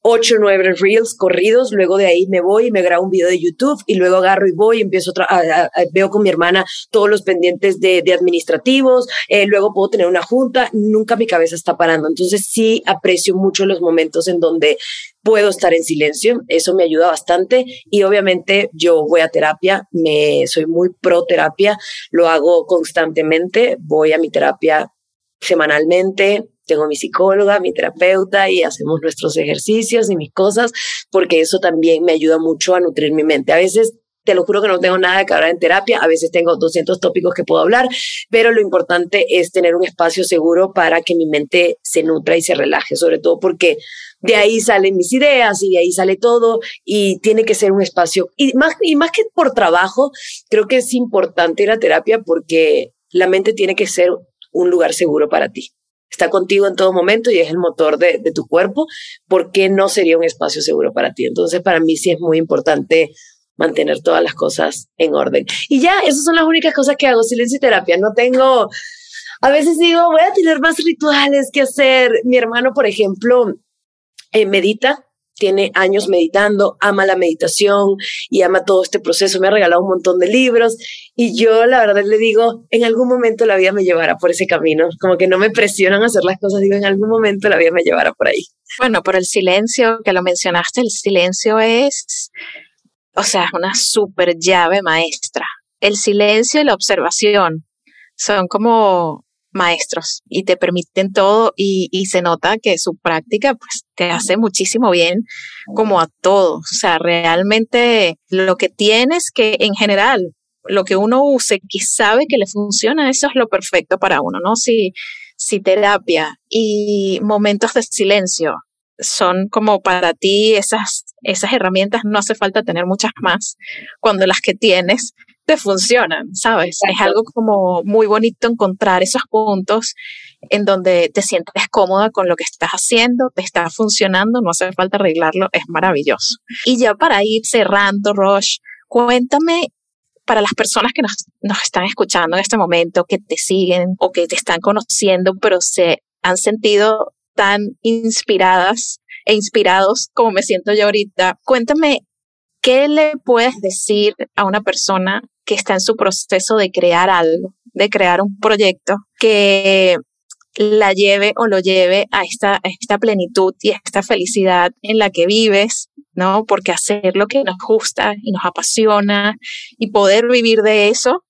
ocho, nueve reels corridos, luego de ahí me voy y me grabo un video de YouTube y luego agarro y voy y empiezo a, veo con mi hermana todos los pendientes de, de administrativos, eh, luego puedo tener una junta, nunca mi cabeza está parando. Entonces sí aprecio mucho los momentos en donde puedo estar en silencio, eso me ayuda bastante y obviamente yo voy a terapia, me soy muy pro terapia, lo hago constantemente, voy a mi terapia semanalmente, tengo mi psicóloga, mi terapeuta y hacemos nuestros ejercicios y mis cosas, porque eso también me ayuda mucho a nutrir mi mente. A veces te lo juro que no tengo nada que hablar en terapia, a veces tengo 200 tópicos que puedo hablar, pero lo importante es tener un espacio seguro para que mi mente se nutra y se relaje, sobre todo porque de ahí salen mis ideas y de ahí sale todo y tiene que ser un espacio. Y más, y más que por trabajo, creo que es importante ir a terapia porque la mente tiene que ser un lugar seguro para ti. Está contigo en todo momento y es el motor de, tu cuerpo, ¿por qué no sería un espacio seguro para ti? Entonces, para mí sí es muy importante mantener todas las cosas en orden. Y ya, esas son las únicas cosas que hago, silencio y terapia. No tengo, a veces digo, voy a tener más rituales que hacer. Mi hermano, por ejemplo, eh, medita, tiene años meditando, ama la meditación y ama todo este proceso. Me ha regalado un montón de libros y yo la verdad le digo, en algún momento la vida me llevará por ese camino. Como que no me presionan a hacer las cosas, digo, en algún momento la vida me llevará por ahí. Bueno, por el silencio que lo mencionaste, el silencio es o sea, es una super llave maestra. El silencio y la observación son como maestros y te permiten todo y, y, se nota que su práctica pues te hace muchísimo bien como a todos. O sea, realmente lo que tienes que en general, lo que uno use, que sabe que le funciona, eso es lo perfecto para uno, ¿no? Si, si terapia y momentos de silencio son como para ti esas, esas herramientas, no hace falta tener muchas más cuando las que tienes te funcionan, ¿sabes? Es algo como muy bonito encontrar esos puntos en donde te sientes cómoda con lo que estás haciendo, te está funcionando, no hace falta arreglarlo, es maravilloso. Y ya para ir cerrando, Roche, cuéntame para las personas que nos, nos están escuchando en este momento, que te siguen o que te están conociendo, pero se han sentido tan inspiradas e inspirados como me siento yo ahorita. Cuéntame, ¿qué le puedes decir a una persona que está en su proceso de crear algo, de crear un proyecto que la lleve o lo lleve a esta, plenitud y a esta felicidad en la que vives, ¿no? Porque hacer lo que nos gusta y nos apasiona y poder vivir de eso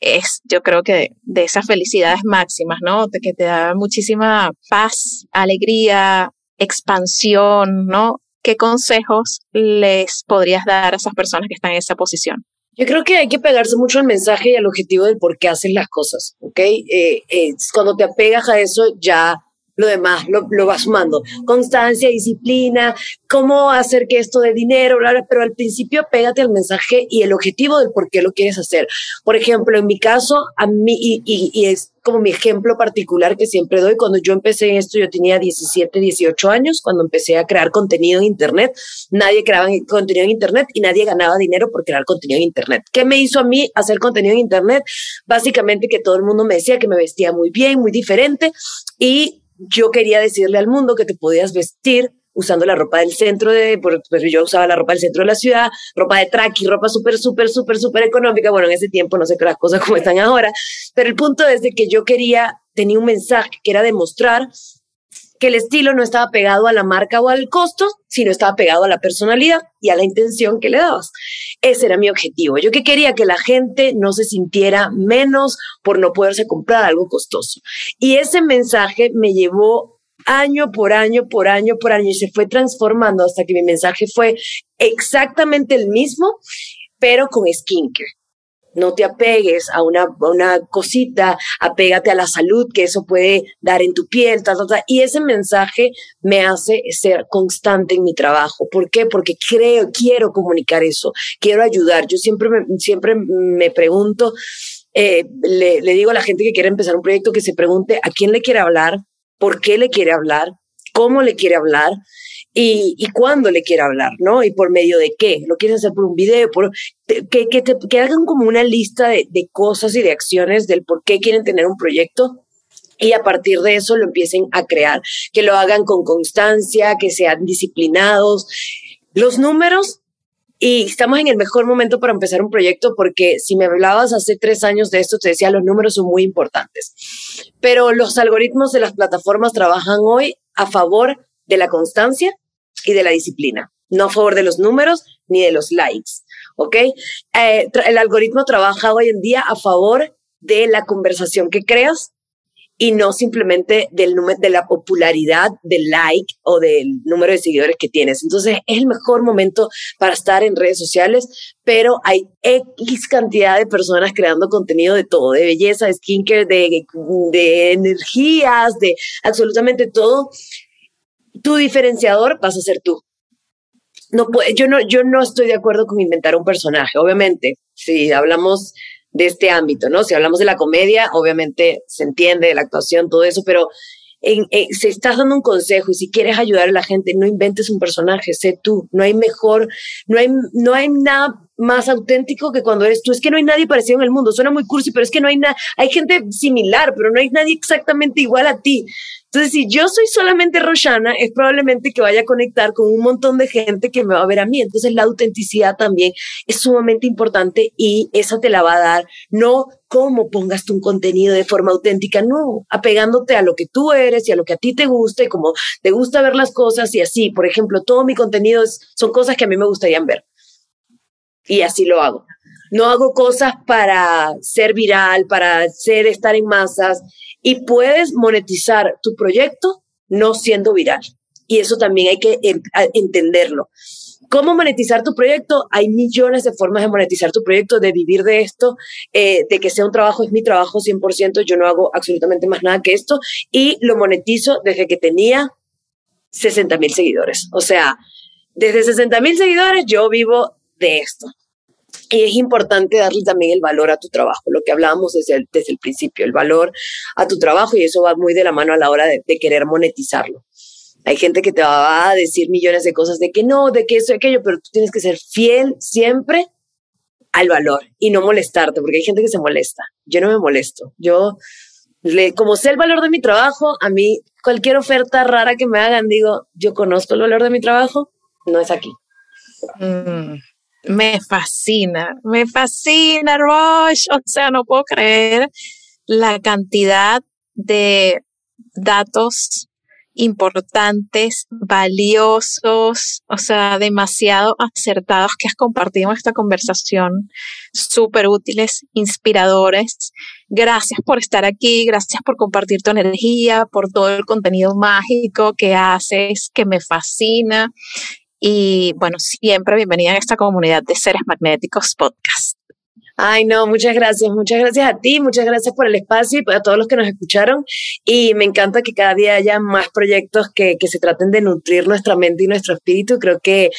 es, yo creo que de esas felicidades máximas, ¿no? Que te da muchísima paz, alegría, expansión, ¿no? ¿Qué consejos les podrías dar a esas personas que están en esa posición? Yo creo que hay que pegarse mucho al mensaje y al objetivo del por qué hacen las cosas, ¿ok? Eh, eh, cuando te apegas a eso, ya lo demás lo, lo vas sumando. Constancia, disciplina, cómo hacer que esto de dinero, pero al principio pégate al mensaje y el objetivo del por qué lo quieres hacer. Por ejemplo, en mi caso, a mí, y, y, es como mi ejemplo particular que siempre doy, cuando yo empecé esto, yo tenía 17, 18 años, cuando empecé a crear contenido en Internet, nadie creaba contenido en Internet y nadie ganaba dinero por crear contenido en Internet. ¿Qué me hizo a mí hacer contenido en Internet? Básicamente que todo el mundo me decía que me vestía muy bien, muy diferente y yo quería decirle al mundo que te podías vestir usando la ropa del centro de, pero yo usaba la ropa del centro de la ciudad, ropa de y ropa súper, súper, súper, súper económica. Bueno, en ese tiempo no sé qué las cosas como están ahora, pero el punto es de que yo quería, tenía un mensaje que era demostrar que el estilo no estaba pegado a la marca o al costo, sino estaba pegado a la personalidad y a la intención que le dabas. Ese era mi objetivo. Yo que quería que la gente no se sintiera menos por no poderse comprar algo costoso. Y ese mensaje me llevó año por año, por año, por año y se fue transformando hasta que mi mensaje fue exactamente el mismo, pero con skincare no te apegues a una, una cosita, apégate a la salud que eso puede dar en tu piel, ta, ta, ta. y ese mensaje me hace ser constante en mi trabajo. ¿Por qué? Porque creo, quiero comunicar eso, quiero ayudar. Yo siempre me, siempre me pregunto, eh, le, le digo a la gente que quiere empezar un proyecto que se pregunte a quién le quiere hablar, por qué le quiere hablar, cómo le quiere hablar y, y cuándo le quiere hablar, ¿no? Y por medio de qué. Lo quieres hacer por un video, por, que, que, te, que hagan como una lista de, de cosas y de acciones del por qué quieren tener un proyecto y a partir de eso lo empiecen a crear, que lo hagan con constancia, que sean disciplinados. Los números, y estamos en el mejor momento para empezar un proyecto porque si me hablabas hace tres años de esto, te decía los números son muy importantes, pero los algoritmos de las plataformas trabajan hoy a favor de la constancia y de la disciplina, no a favor de los números ni de los likes, ¿ok? Eh, el algoritmo trabaja hoy en día a favor de la conversación que creas y no simplemente del número de la popularidad del like o del número de seguidores que tienes. Entonces es el mejor momento para estar en redes sociales, pero hay X cantidad de personas creando contenido de todo, de belleza, de skincare, de, de energías, de absolutamente todo tu diferenciador vas a ser tú. No, yo, no, yo no estoy de acuerdo con inventar un personaje. Obviamente, si hablamos de este ámbito, ¿no? Si hablamos de la comedia, obviamente se entiende, de la actuación, todo eso, pero en, si estás dando un consejo y si quieres ayudar a la gente, no inventes un personaje, sé tú. No hay mejor, no hay, no hay nada más auténtico que cuando eres tú. Es que no hay nadie parecido en el mundo. Suena muy cursi, pero es que no hay nada. Hay gente similar, pero no hay nadie exactamente igual a ti. Entonces, si yo soy solamente Roshana, es probablemente que vaya a conectar con un montón de gente que me va a ver a mí. Entonces, la autenticidad también es sumamente importante y esa te la va a dar, no cómo pongas tu contenido de forma auténtica, no, apegándote a lo que tú eres y a lo que a ti te gusta y como te gusta ver las cosas y así. Por ejemplo, todo mi contenido son cosas que a mí me gustarían ver. Y así lo hago. No hago cosas para ser viral, para ser estar en masas y puedes monetizar tu proyecto no siendo viral. Y eso también hay que entenderlo. ¿Cómo monetizar tu proyecto? Hay millones de formas de monetizar tu proyecto, de vivir de esto, eh, de que sea un trabajo, es mi trabajo 100%, yo no hago absolutamente más nada que esto y lo monetizo desde que tenía 60 mil seguidores. O sea, desde 60 mil seguidores yo vivo de esto. Y es importante darle también el valor a tu trabajo, lo que hablábamos desde el, desde el principio, el valor a tu trabajo y eso va muy de la mano a la hora de, querer monetizarlo. Hay gente que te va a decir millones de cosas de que no, de que eso, aquello, pero tú tienes que ser fiel siempre al valor y no molestarte, porque hay gente que se molesta. Yo no me molesto. Yo, le, como sé el valor de mi trabajo, a mí cualquier oferta rara que me hagan, digo, yo conozco el valor de mi trabajo, no es aquí. Mm. Me fascina, me fascina, Roche. O sea, no puedo creer la cantidad de datos importantes, valiosos, o sea, demasiado acertados que has compartido en esta conversación, súper útiles, inspiradores. Gracias por estar aquí, gracias por compartir tu energía, por todo el contenido mágico que haces, que me fascina. Y bueno, siempre bienvenida a esta comunidad de seres magnéticos podcast. Ay, no, muchas gracias, muchas gracias a ti, muchas gracias por el espacio y a todos los que nos escucharon. Y me encanta que cada día haya más proyectos que, que se traten de nutrir nuestra mente y nuestro espíritu. Creo que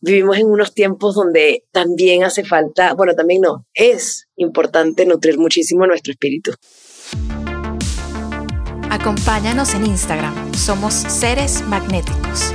vivimos en unos tiempos donde también hace falta, bueno, también no, es importante nutrir muchísimo nuestro espíritu. Acompáñanos en Instagram, somos seres magnéticos